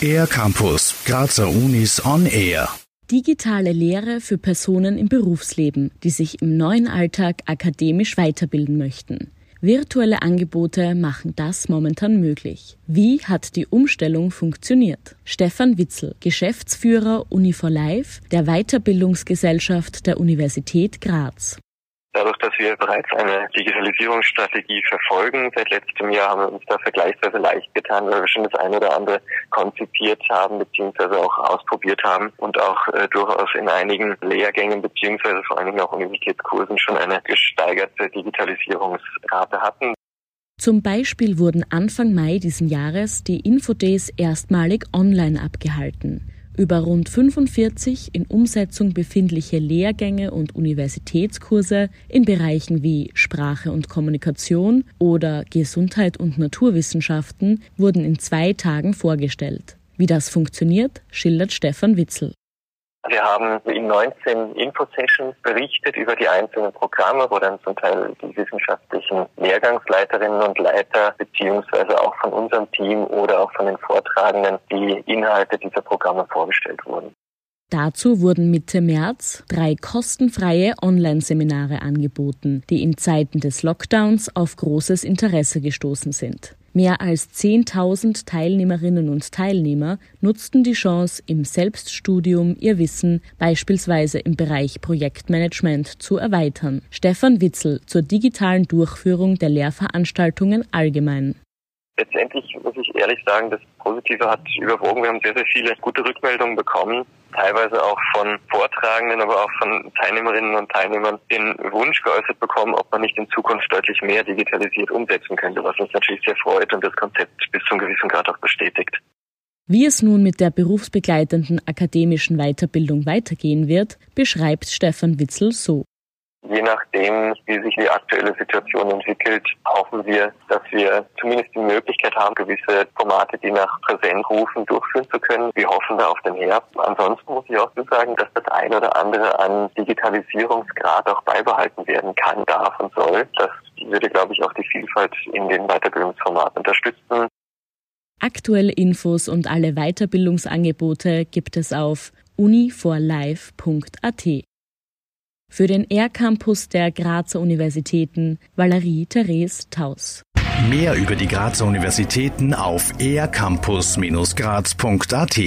Air Campus, Grazer Unis on Air. Digitale Lehre für Personen im Berufsleben, die sich im neuen Alltag akademisch weiterbilden möchten. Virtuelle Angebote machen das momentan möglich. Wie hat die Umstellung funktioniert? Stefan Witzel, Geschäftsführer Uni4Life der Weiterbildungsgesellschaft der Universität Graz. Dadurch, dass wir bereits eine Digitalisierungsstrategie verfolgen, seit letztem Jahr haben wir uns da vergleichsweise leicht getan, weil wir schon das eine oder andere konzipiert haben beziehungsweise auch ausprobiert haben und auch äh, durchaus in einigen Lehrgängen beziehungsweise vor allen Dingen auch Universitätskursen schon eine gesteigerte Digitalisierungsrate hatten. Zum Beispiel wurden Anfang Mai diesen Jahres die Infodays erstmalig online abgehalten. Über rund 45 in Umsetzung befindliche Lehrgänge und Universitätskurse in Bereichen wie Sprache und Kommunikation oder Gesundheit und Naturwissenschaften wurden in zwei Tagen vorgestellt. Wie das funktioniert, schildert Stefan Witzel. Wir haben in 19 Info-Sessions berichtet über die einzelnen Programme, wo dann zum Teil die wissenschaftlichen Lehrgangsleiterinnen und Leiter beziehungsweise auch von unserem Team oder auch von den Vortragenden die Inhalte dieser Programme vorgestellt wurden. Dazu wurden Mitte März drei kostenfreie Online-Seminare angeboten, die in Zeiten des Lockdowns auf großes Interesse gestoßen sind. Mehr als 10.000 Teilnehmerinnen und Teilnehmer nutzten die Chance, im Selbststudium ihr Wissen beispielsweise im Bereich Projektmanagement zu erweitern. Stefan Witzel zur digitalen Durchführung der Lehrveranstaltungen allgemein. Letztendlich muss ich ehrlich sagen, das Positive hat überwogen. Wir haben sehr, sehr viele gute Rückmeldungen bekommen, teilweise auch von Vortragenden, aber auch von Teilnehmerinnen und Teilnehmern den Wunsch geäußert bekommen, ob man nicht in Zukunft deutlich mehr digitalisiert umsetzen könnte, was uns natürlich sehr freut und das Konzept bis zum gewissen Grad auch bestätigt. Wie es nun mit der berufsbegleitenden akademischen Weiterbildung weitergehen wird, beschreibt Stefan Witzel so. Je nachdem, wie sich die aktuelle Situation entwickelt, hoffen wir, dass wir zumindest die Möglichkeit haben, gewisse Formate, die nach Präsenz rufen, durchführen zu können. Wir hoffen da auf den Herbst. Ansonsten muss ich auch so sagen, dass das ein oder andere an Digitalisierungsgrad auch beibehalten werden kann, darf und soll. Das würde, glaube ich, auch die Vielfalt in den Weiterbildungsformaten unterstützen. Aktuelle Infos und alle Weiterbildungsangebote gibt es auf uniforlife.at. Für den R-Campus der Grazer Universitäten Valerie Therese Taus. Mehr über die Grazer Universitäten auf ercampus-graz.at